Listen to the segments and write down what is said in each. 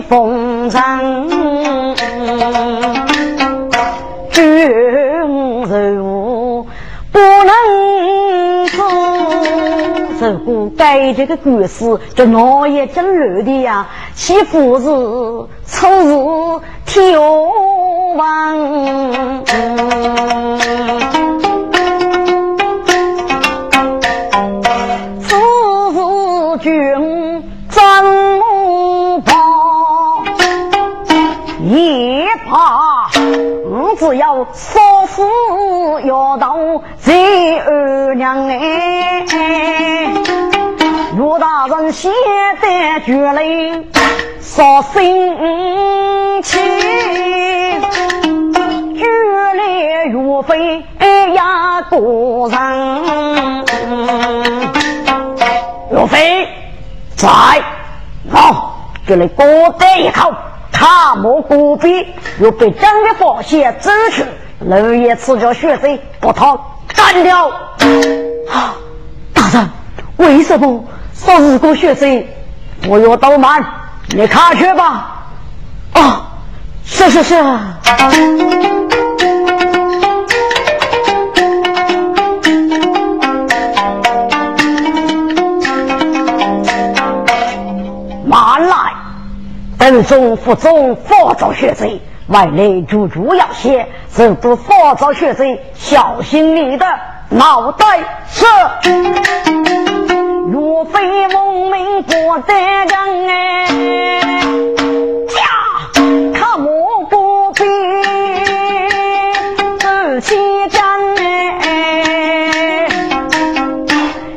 风尘，军务不能走。如果改这个故事，就闹也真乱的呀！岂不是出事天王？绝令，杀心气，绝来岳飞呀多人。岳飞在，好，这里多得一口，他莫过逼，又被整个发现走去，老爷赐叫学生，把他干掉。啊，大人，为什么？说日过血水，不要怠慢，你看去吧。啊，是是是。慢来，等中腹中佛祖血罪，外内主主要血，是不佛祖血罪，小心你的脑袋是。若非蒙民过得人哎，驾看我不必自欺战哎，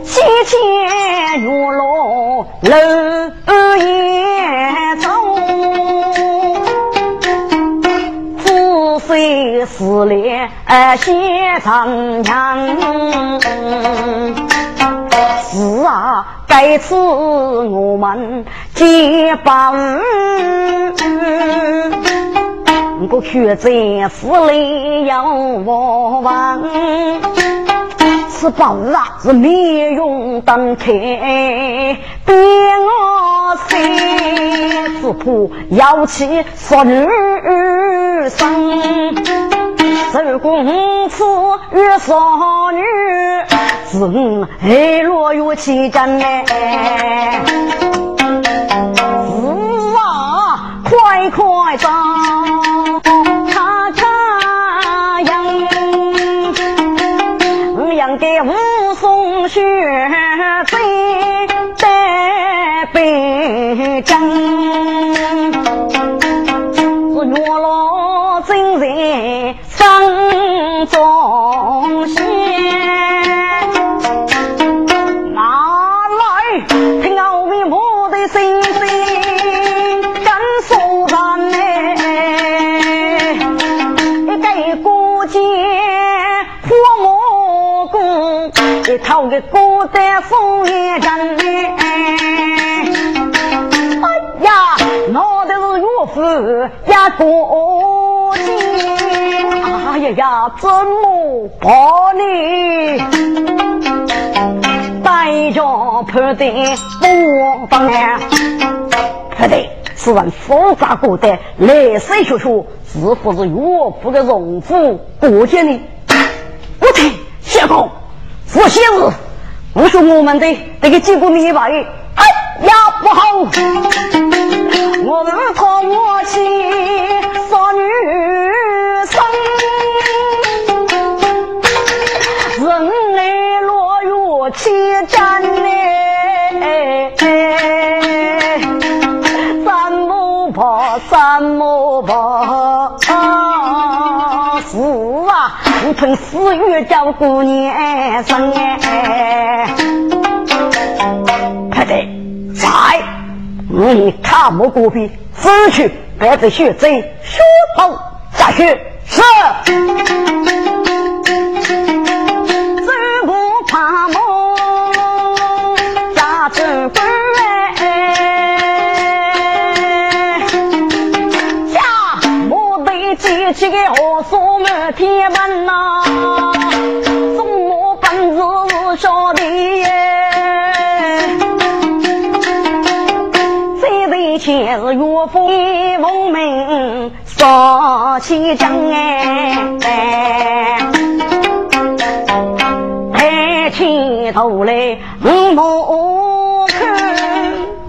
西迁月落楼夜走，自随思恋写长枪。是啊，该次我们结伴，我却在府里要我问。此宝啊是面容登开，别我心，只怕妖气杀女生。受公子与少女，是爱落有起真呢。是啊，快快走，功，一套个古代风月人呢。哎呀，闹的是岳父压过节。哎呀呀，怎么把你带着判的不放呀？判的此人复杂古代，来水学学，是不是岳父的荣府过节呢？我听相公，我先日，我说我们的这个结果明白。哎呀，不好，我们讨我妻少女生。七战呢，三木跑，三木跑，啊，你从四月叫姑娘生哎，快点，在，你看莫过比，出去，别子血贼，学跑下去，是。天门呐，中我本是小弟，这位前是岳父奉命杀起将哎，抬起头来我看。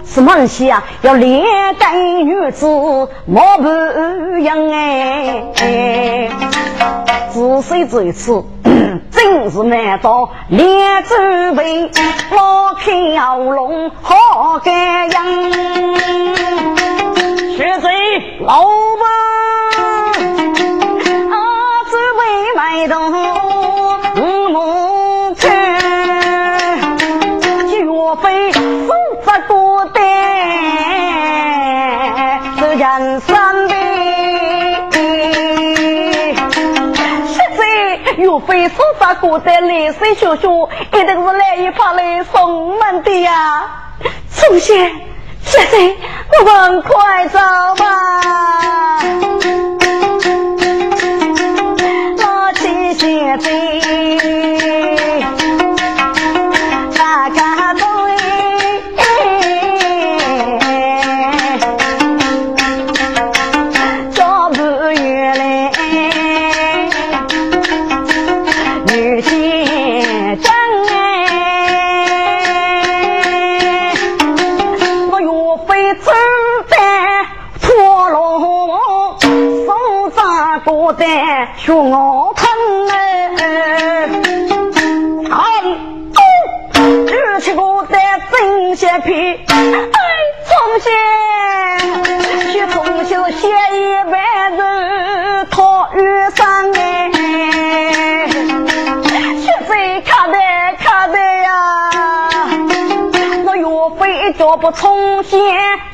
什么东西啊？要连带女子莫不样哎！自谁这一次真是难到连准备老开龙好干样，学贼老板啊，准备买东五亩田，岳在岳飞手法过得来水小小，一定是来一发来送门的呀！宋先，现在我们快走吧，真些皮，哎，从前去从小写一万字讨雨伞哎，学在卡的卡的呀，那岳飞脚不从前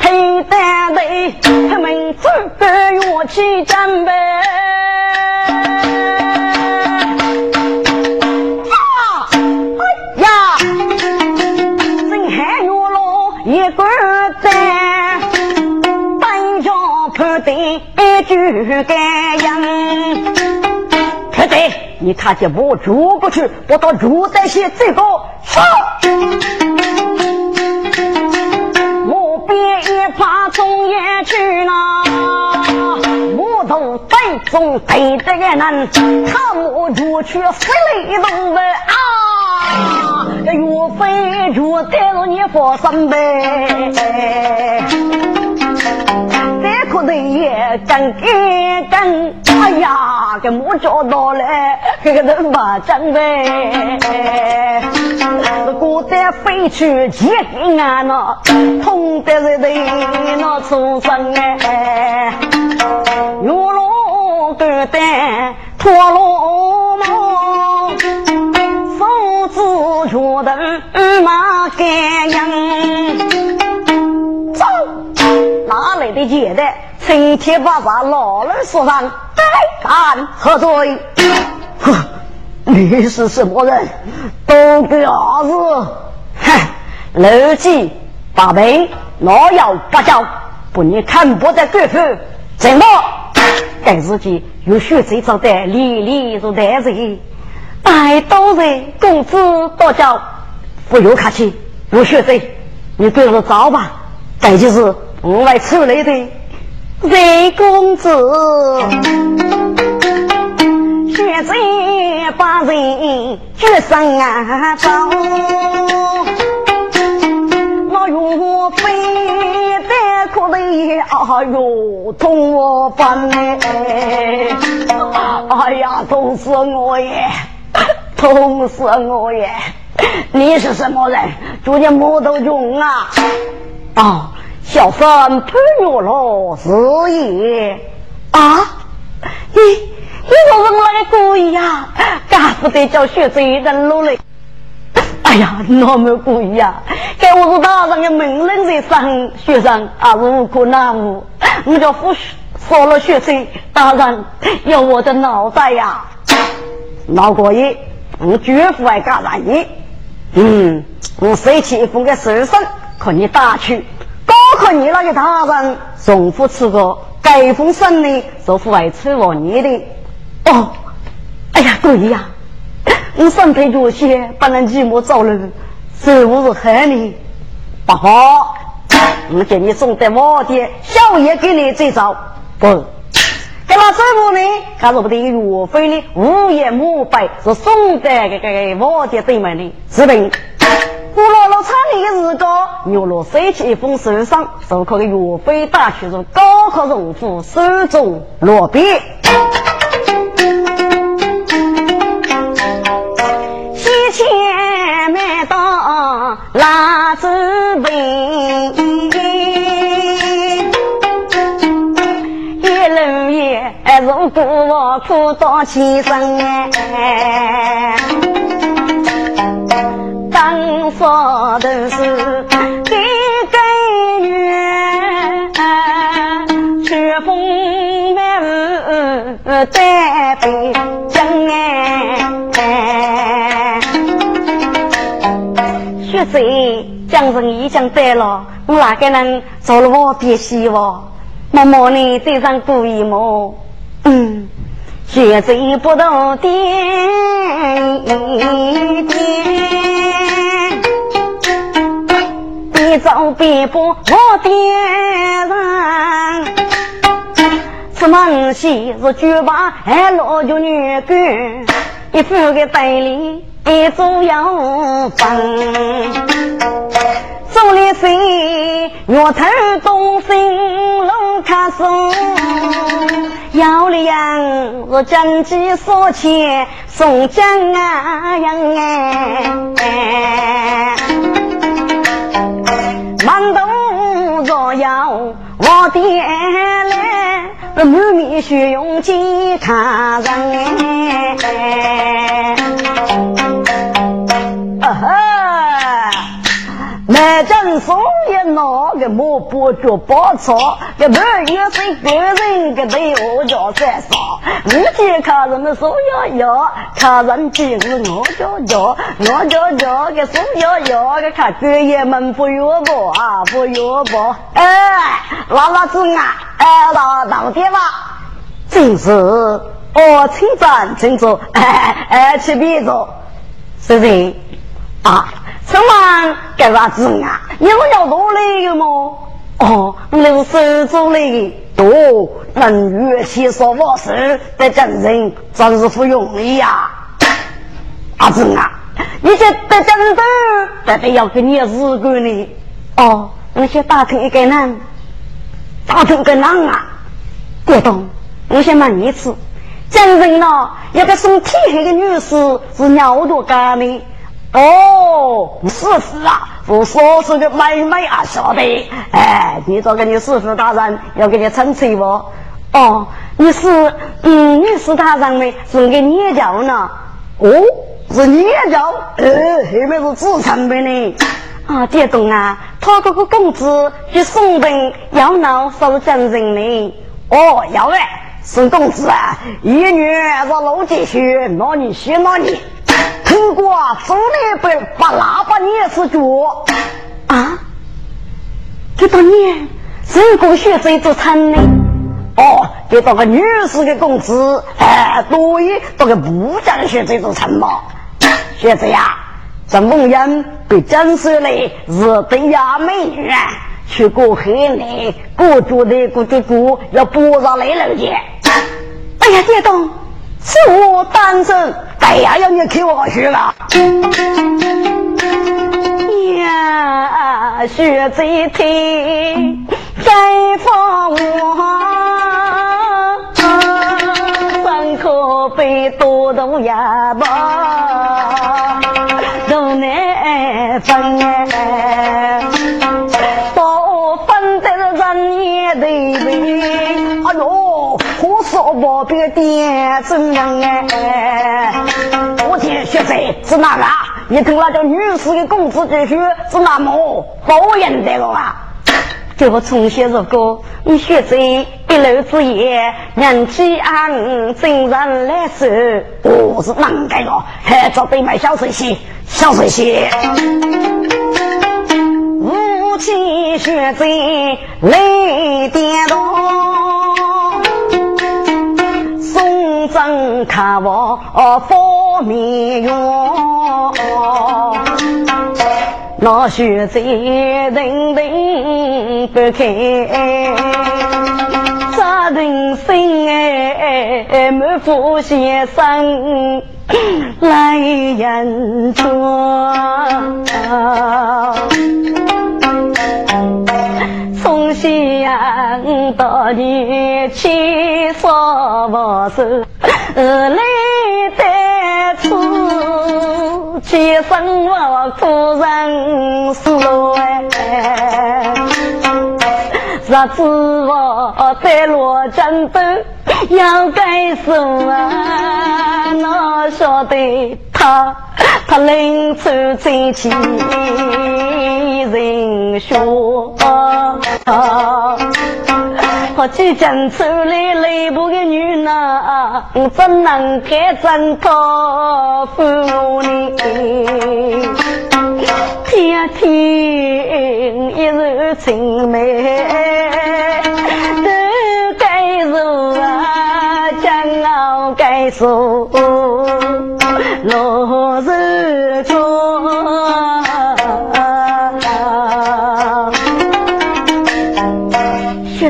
推单队，他们走个乐器战备。感应，不对，你看见我捉过去，我到住在些这个说，我便一把中也去了，我从北中北的个人，他我入去死里头问啊，岳飞就带着你放身呗。可能也真干干，哎呀，给我找到了，这个人把真呗。古代飞去几个啊？痛得人的那出生哎，玉龙 golden 陀螺帽，手指脚蹬马杆样。哪来的贱的？成天把把老人说上，敢何罪？哼，你是什么人？都给儿子！哼，楼记八辈，老要不教，不你看不得贵妇，怎么？该自己有学这招的，里里如带人，百多人公子多教，不用客气，有学这，你跟着找吧。这就是我外出来的魏公子，学着把人决生啊走，那岳飞在哭的哎呦痛我烦哎，哎呀痛死我也，痛死我也！你是什么人？祝你木头穷啊！啊，小三潘月罗是也啊！你你说是我的故意呀？干不得叫学贼人落来！哎呀，那么故意呀！该我是大人的命令在上，学生啊无可奈何。我叫夫说了学生，大人要我的脑袋呀！闹过瘾，我绝不爱干玩意。嗯，我随起一封给师生。可你打去，高考你那个大人重复吃过，该封信呢，是外出我你的。哦，哎呀，对呀，我身体弱些，不能寂寞走路，是不是害你？不好，我给你送的我的小爷给你这招，不，给他师傅呢？他说不得岳飞呢，无言无白是送的这个我的对门的，是的。我老老厂里的日高，牛罗收起一封书上，授课给岳飞大学中高考荣虎，手中落笔。西前面到拉子背，一路也如果苦到起身哎。当说的是给个女，雪风满屋带北京哎。雪水江人已经得了，我哪个人做了我的希望？默默呢对上故意么？嗯，雪水不到点一点。一早别把我点燃，出门西是酒吧，还老酒女干，一副个袋里一左右分，走了谁月头东升龙卡松，要了样是经济少钱送江啊样哎。满肚若要我爹来，满面血用几他人。个莫不就报错，个半夜睡个人个对我叫三嫂，我见客人们说要要，客人今日我叫叫，我叫叫个说要要个看官爷们不约不啊不约不，哎，老老子啊，哎老老爹吧，真是哦，请站，请坐，哎哎，吃别坐，是谁？啊？什么干啥子啊？你是要多累的吗？哦，你是手做来的，多能越起说我事，在真人真是不容易呀！阿子啊，你这得真人，得得要给你日干呢。哦，你先打听一个人，打听个人啊！别动，我先问你一次，真人呢？一个送天黑的女士是尿多干的。哦，师傅啊，我所说的妹妹啊，晓得。哎，你做给你师傅大人要给你称称不？哦，你是嗯，你是大人呢，是给捏脚呢？哦，是捏脚，呃，后面是自称的呢。啊，爹懂啊，他这个公子去送人要闹收真人呢。哦，要哎，宋公子啊，一女是老几许，那你写哪里？听过走那边把喇叭捏死脚啊！这当年谁个学生做参呢？哦，给当个女士的工资，哎，多一当个部长学这做参嘛。学子呀，这蒙人被征收了是对呀美女，去过海内，过住的过住住要补上来了去。哎呀，爹东。是我单身，哎呀，要你给我学了。呀，学这听，该放我，上课背多读呀吧，都难分哎，别点真人哎！我听学生是哪个？你听那叫女士的工资继续是那么包养的啊？给我重新入歌，你学生一路之夜，人气安，真人来受。我是啷个个？还找对买小水仙，小水仙。无情学生泪点多。真看我方面用，那血在人人不开，扎人心哎，满腹先生来人庄。从乡到你七十五岁，来得处，七生我苦人死哎，日子我在罗江头要该死啊，哪晓得他他临走前去人。说。我即将出来雷部的女郎，怎能该真托付你？天天一日情美，都该如啊，将傲该说，落日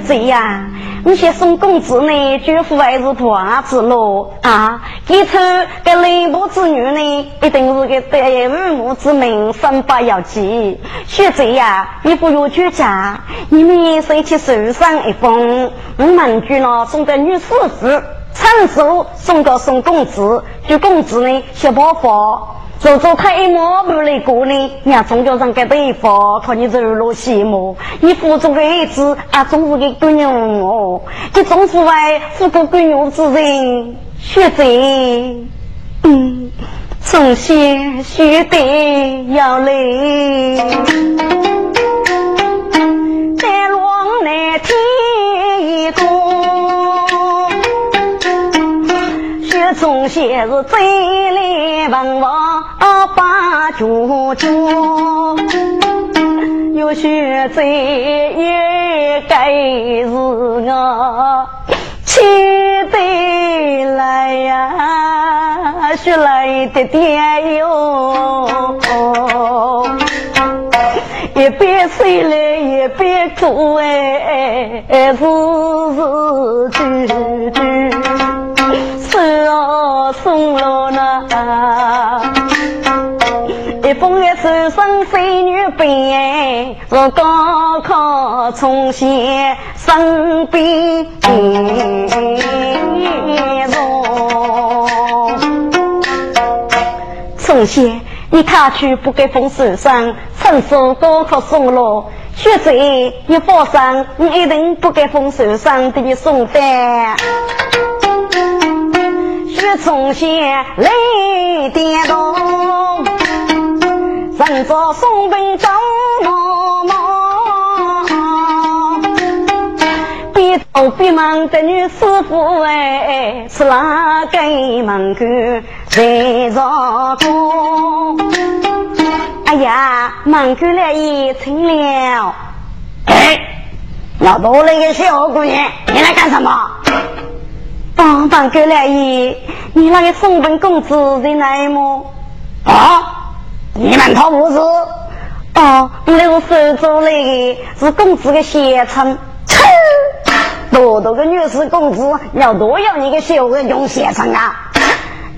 学子呀，你先送公子呢，绝夫还是婆子喽啊！给出这雷部之女呢，一定是个德无母之名，三八要记。学贼呀，你不要居家，你们谁去手上一封，我们居呢送给女师傅，陈叔送给宋公子，就公子呢小包袱。走走他一毛不来过呢，伢宗教上给对方，看你走路羡慕，你腹中的孩子啊，总是个闺女哦，这总是为富个闺女之人，学者，嗯，从先学得要来，是嘴里文王把主角，有学在也该是我期待来呀，学来的点哟，一边睡来一边哭哎，字字句句。手送了那一封的手上飞女兵，是高考从先生病从先，你踏去不给封手上，承受高考送了。学者，你放心，你一定不给封手上给你送的。雪中仙来点动，人着送兵走边走边忙的女师傅哎，是哪个门口在着工？哎呀，门口来也成了。哎，老多那个小姑娘，你来干什么？帮帮哥来爷，你那个送本公子在哪里么？啊，你们他不是？哦，那是收来的，是公子的先称。多多个女士工资，要多要你个小人用先称啊！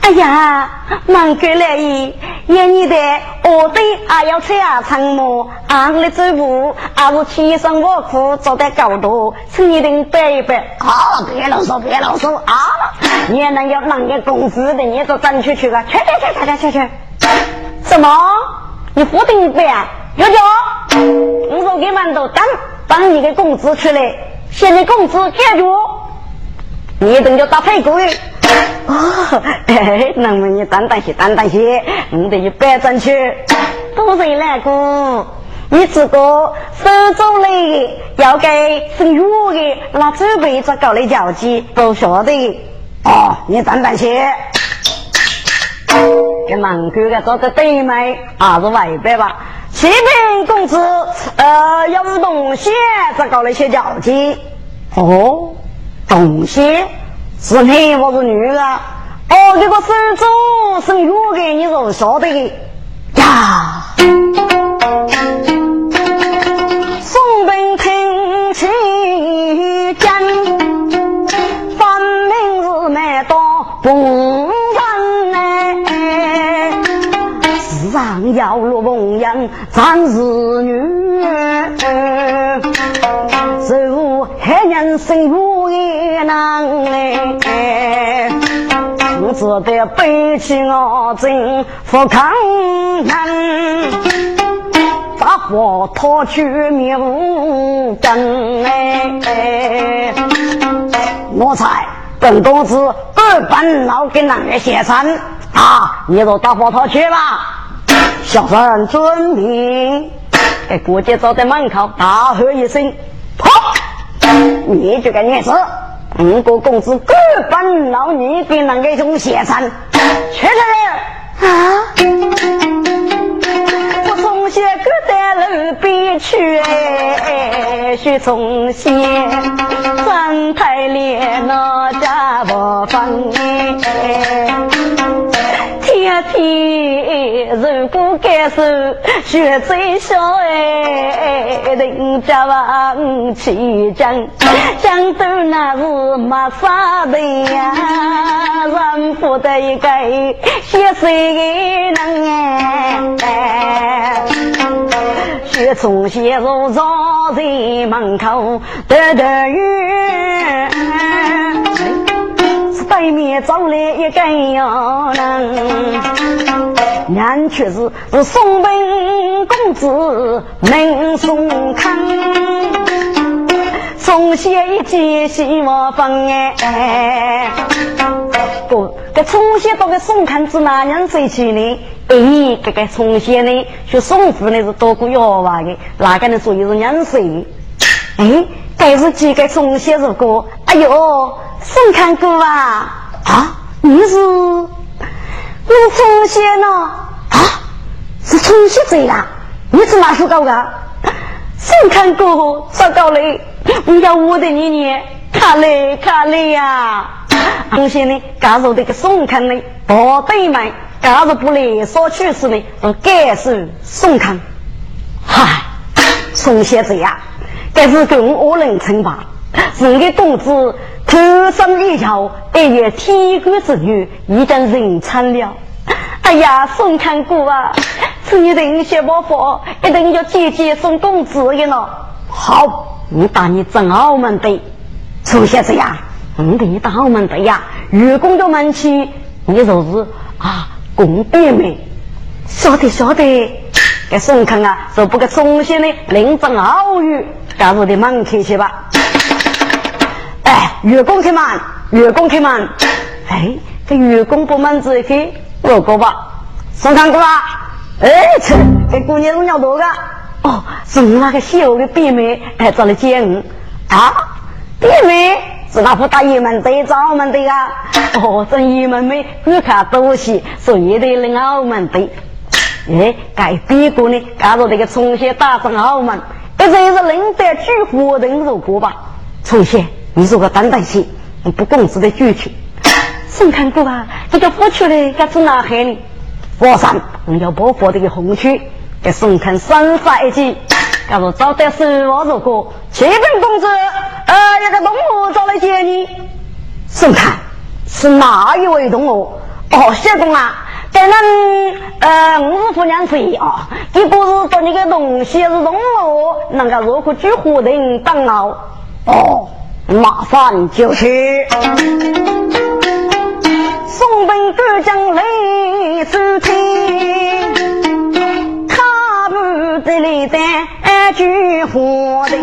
哎呀，忙哥来爷，爷你的我对还要吃啊长么？俺的走步还是天生我苦，走得高多，请你等拜一拜。好，别啰嗦，别啰嗦啊！你能有能个工资的，你就争取去了。去去去去去去！什么？你不定不呀？有叫？我说给馒头当当你的工资出来，现在工资解决，你等着打屁股。哦，哎，那么你等等些，等等些，我得一百转去。多谢来哥，你这个手中的要给生药的，那准备着搞的交际，都晓得。哦，你等等些。给门口的做个对麦，还是外边吧。启禀公子，呃，要是东西在搞了些交际。哦，东西。是男还是女的？哦，这个手镯送药给你是晓得的呀。送本听起真，分明是买到不要落红颜咱是女，受害人生如也难哎。我只得背起我真不抗人，大火掏去命根哎！我猜本公子二班老给男人写成啊！你都大火掏去吧，小三遵命。哎，郭姐走在门口大喝一声：“跑！你这个孽子！”五个公子各奔老你给那个种写成，去人啊！我从小搁在路边去哎，学从小三太连那家不分。天天如果感受学最少哎，人家往起讲，讲到那是没啥的呀，人不得一个学谁能哎，学从小入朝在门口得得远。对面走来一个哟人，俺却是是宋文公子名宋康，从小一见希望分哎，不，这从小到个宋康子哪样谁去呢？哎，这个从小呢，学宋府呢是多过妖娃的，哪个呢属于是娘谁？哎，该是几个从小如果，哎呦。宋康哥啊啊！你是你是从小呢啊？是从小这样？你是哪属狗的？宋康哥，糟糕嘞！你要我的年年看嘞看嘞呀！从小呢，加入这个宋康呢，宝贝们加入不来说去世呢，我该是宋康。嗨，从小这样，该是跟我人称吧？是个公子。头上一条，一月天官之女，已经人惨了。哎呀，宋康哥啊，这一定小伯伯一定要姐姐送公子的呢。好，我打你正澳门的，出现这样，我给你打澳门的呀。愚公的门去，你就是啊，公爹妹，晓得晓得。给宋康啊，就不给重新的领正澳语，加入的门去去吧。哎，员工开门，员工开门。哎，这员工不门子开，我过吧。宋康哥啊，哎，这这姑娘是鸟多个。哦，是那个小的弟妹来找来接我。啊，弟妹是那副大爷们的找们的啊。哦，这爷们没不看东西，所以得领澳门的。哎，该别个呢，加入这个重新打上澳门，这是领得巨活人入过吧？重新。你如果担当些，不公子的举去。宋康哥啊，这个火出来该从哪海呢？皇上，我要保护这个红区，给宋康三杀一击。假如招待十万如果，启禀公子，呃，一个动物找来接你。宋康是哪一位动物？哦，相公啊，在那呃，我是夫人谁啊？你不是说你个东西是动物，那个如何举火人当劳？哦。马上就去，送本哥将来收听，他不得来的句话的，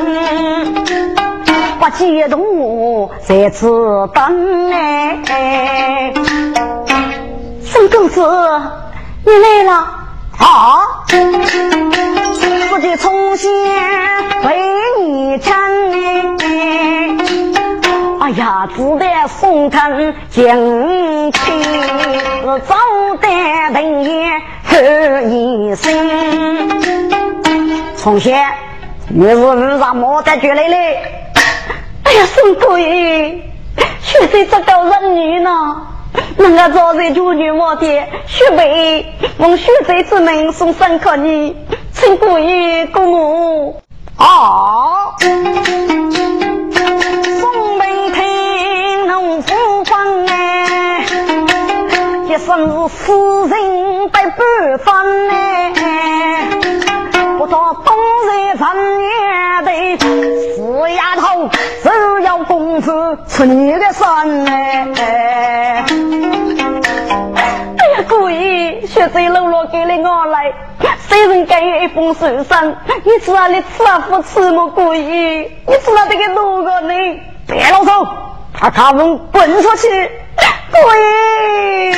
不激动在此等哎。公子，你来了啊！自己从前为你撑。哎呀，只得送他进去，早得等也喝一声。从前你是为啥没得绝来嘞？哎呀，宋贵，却在这个人女呢？人家早在九女我的雪贝，望雪贼之门送三克你，请过于公母啊！送门听农夫方哎，一生是死人百半分哎，不到冬日三年的死丫头，只要公子出你的身哎呀。故意学贼喽啰给了我来，谁人敢有一封书信？你知道你吃啊不吃么？故意，你知道这个路个呢？别啰嗦，把他们滚出去！故意，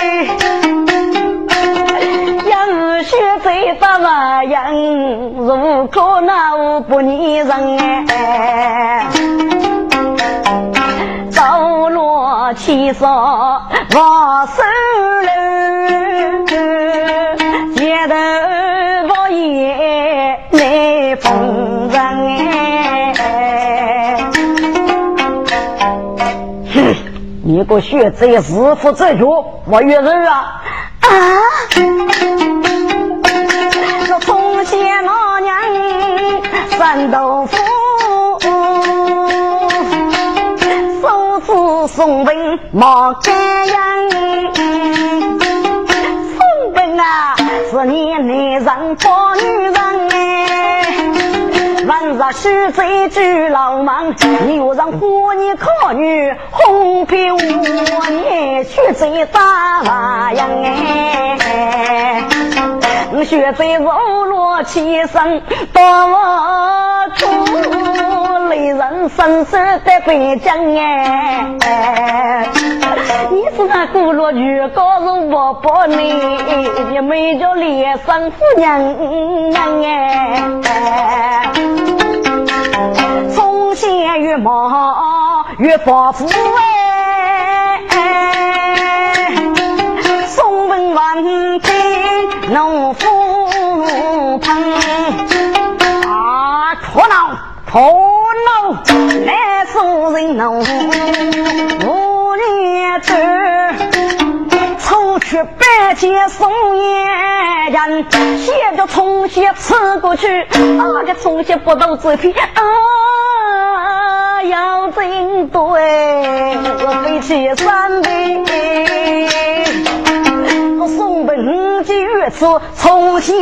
要学贼咋玩样？如可恼不拟人哎，七色我手里。街头不也来逢人哎？你个学贼，自负自主，我约人啊！啊！我从前老娘三豆腐，手指送文毛干样。啊，是你男人。抱女人。哎，晚日许贼举老莽，有人。呼你可女，红皮我你许贼打娃样哎，许贼柔弱起身多出。为人生死的北疆哎，你是那古罗女高人我不你，你没叫脸上夫娘娘哎，从前越忙越发富哎，送文万岁农夫棚啊，可恼可。来送人农，五年多，出去百钱送一人，写着从前吃过去，啊，这从前不到这片啊，要真对，我飞去三杯，我送本几月次从前，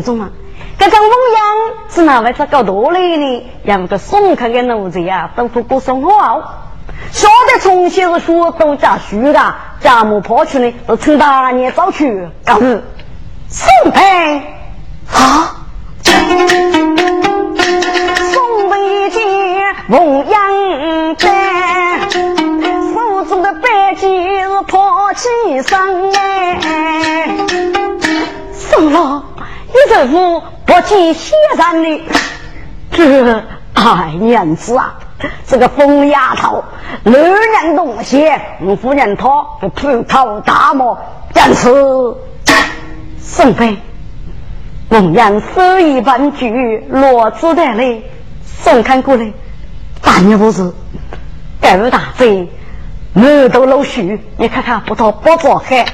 听众啊，这张梦阳是哪位这搞多来呢？两个送客的奴才呀，都不过送好。晓得从前是说都家虚的，家母跑去呢，是趁大年早去告日送陪啊，送陪一件梦阳单。做的白鸡是抛起身哎，送了一头夫不见先生的，这哎娘子啊，这个疯丫头乱扔东西，我夫人她不普头大帽，但是 宋飞，龙阳手一半句罗子的嘞，送看过来，大年不是狗大嘴。满头老须，你看看不到不着海，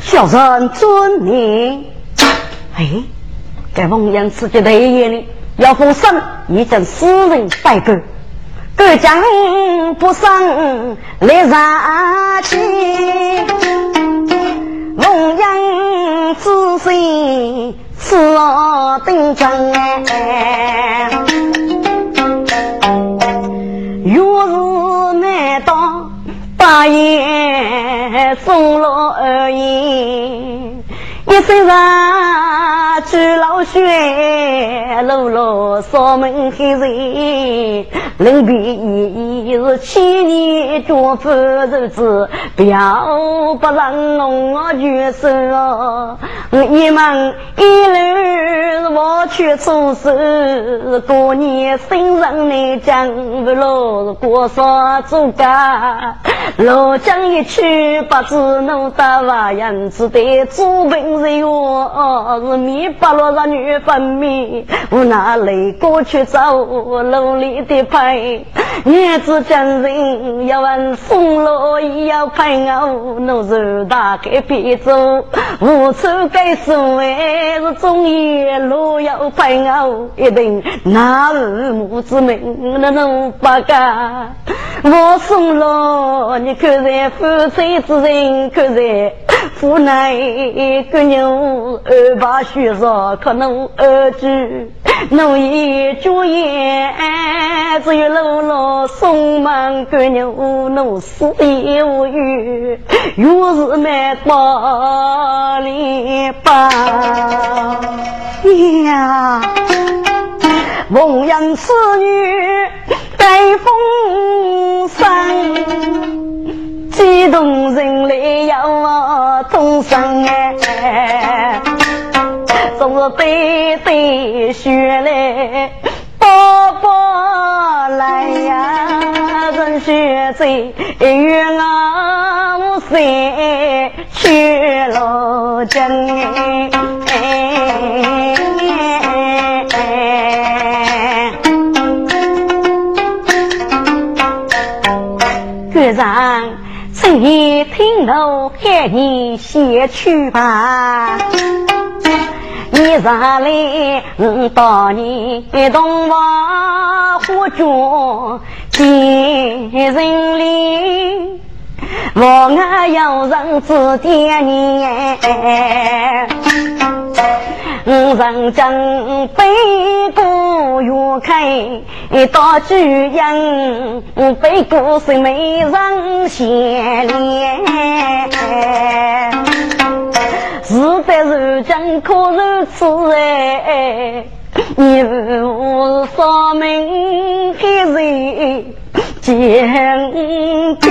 小人尊你。哎，在王阳自己的眼里，要封神已经私人拜拜，各将不上来杀气。王阳自身是登正哎，若是难当。大爷送了二爷，一身上朱老血，露露扫门黑人，临别已是千年绝夫日子，表不让侬我举手，一门一路我去出事，过年生日你讲不落，过啥做家。老将一去，不知弄大娃样子的祖本人哟，是米八罗让女分娩，我拿泪过去找楼里的牌，儿子将人要问送罗要陪我，弄手打开别走，无处该说哎，是中夜路要陪我，一定那是母子命，那能不干？我送了，你看在夫妻之人，看在夫乃个牛二把须上，可能二句奴一主言，只有老老送满个牛，能死也无语，又是买八里八呀，奉养子女。带风声，激动人泪要我同声哎，总是对对血泪宝宝来呀，人血醉冤枉谁去了真上，深夜听我喊你先去吧。你上来，我到你东房花烛见人里，我要人指点你。人正北过月开，到主人北过是美人先脸。是得如今可如此哎，你我说明的人见见。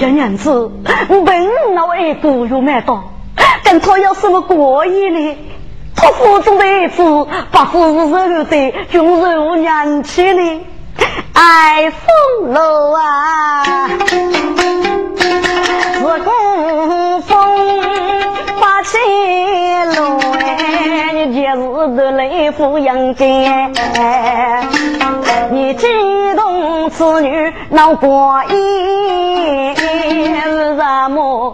哎呀，娘子，本老儿子又买到，跟他有什么过意呢？他腹中的儿子不是肉的，就是我娘亲呢。爱风楼啊，是公风八七楼哎，你今日的来抚养间，你激动此女闹过意，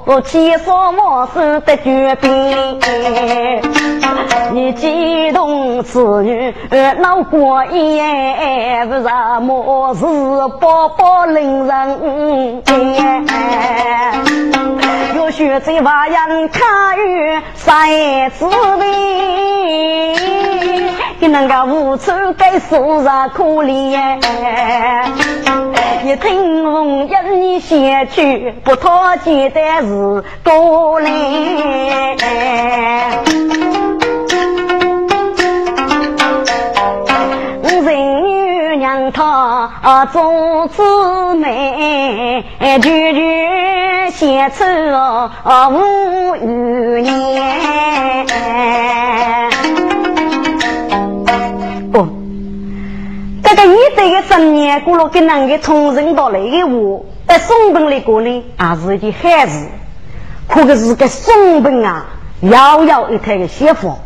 么气说莫是的绝病？你激动此女闹过意，是么是宝宝令人有学在娃人看于三子妹，你那个无处该诉上可怜。一听红颜你先去，不讨简单是过来。人女娘她做姊妹，句句写出无余年。哦，这个一代的十年过了，跟那个从人到来的话，在松本里过呢，还是一件好事。可个是个松本啊，遥遥一台的媳妇。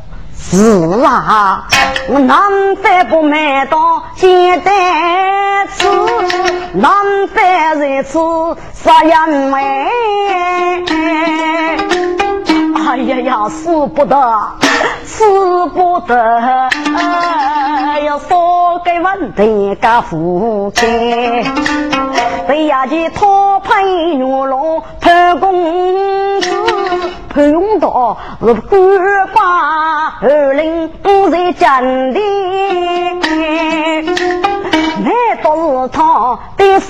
是啊，我难饭不买到简单吃，难饭日吃杀人味。哎呀呀，死不得，使不得，要少给问题个福气。被押去讨拍玉龙判公子，潘永道是官法二令在江的，难道是他的媳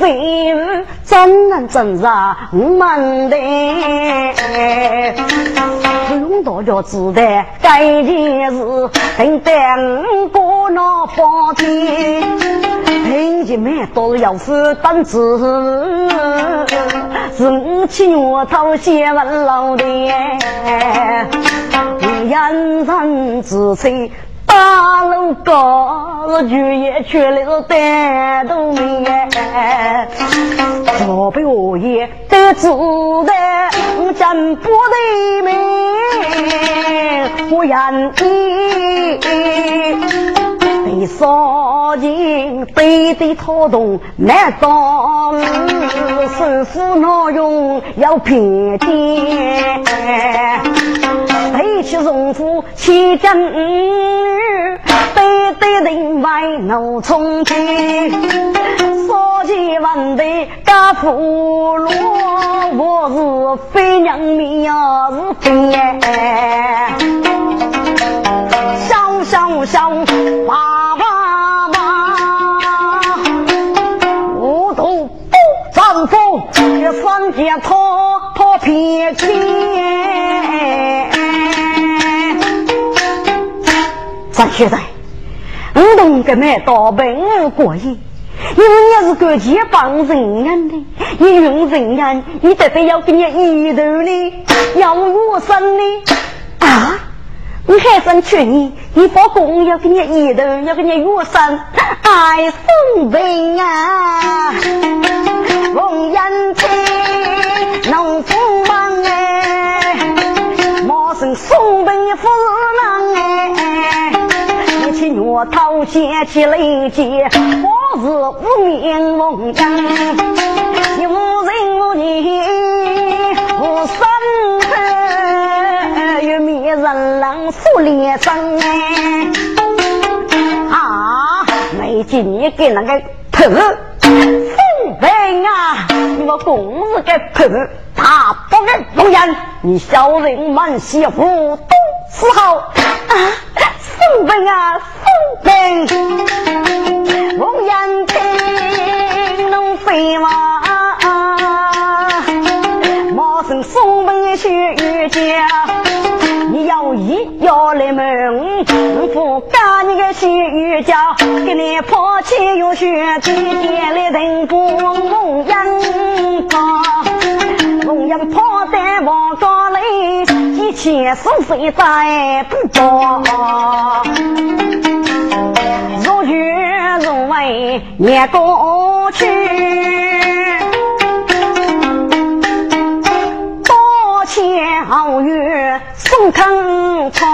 妇怎能真是我们的？潘永道就知道该件事，等待过那八天。平姐妹都要负担子，是五七月头写完老的，人人自吹八路高，是举也却来是单独命哎，左边我也得知的，真不得命，我愿意。被烧尽，背地拖动，难道师傅闹用要骗钱？背起荣府七将女，背对人外怒冲天，烧起万代家父罗，我是飞娘命，是飞哎，笑笑笑，爸爸。这三姐讨讨偏钱，咱现在我懂个买刀本过瘾，因为你是个结帮人人的，你用人人，你得得要给你一头呢，要我生呢啊！你还想娶你？你发工要给你一头，要给你月生，爱送病啊！红颜一起月头掀起雷劫，我是无名红颜，你无人无你无生恨，与灭人郎负连生哎，啊，没见你给那个头。喂啊！你我公子该头大不给容颜，你小人满媳妇都死好啊！送本啊，送本！容颜听能飞吗？马上送本去玉家。你要一要来门，不干你个洗浴家，给你抛弃又血滴点来人不蒙眼吧，蒙眼抛在王庄里，几千是非在不报，如月如为年过去。好月送康草，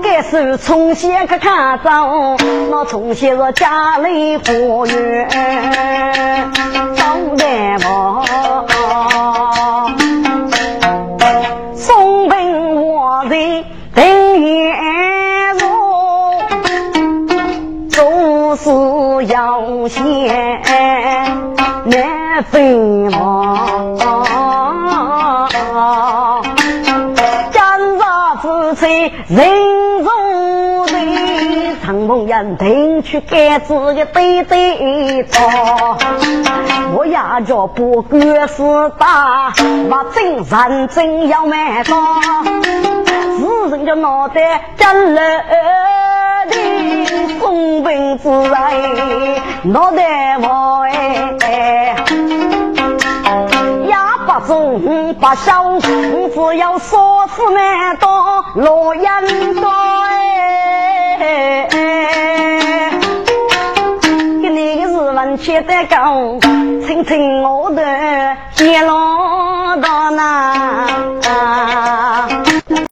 该是从前可看着，那从前是家里富裕，当代我要先难分忙。人如雷，长梦人听去该子的对对错。我呀叫不管是大，我真认真要买单。是人家脑袋真了的，风平自然，脑袋歪。八中八小，只要说是难当罗阳多哎，给你个日文写得高，听听我的接龙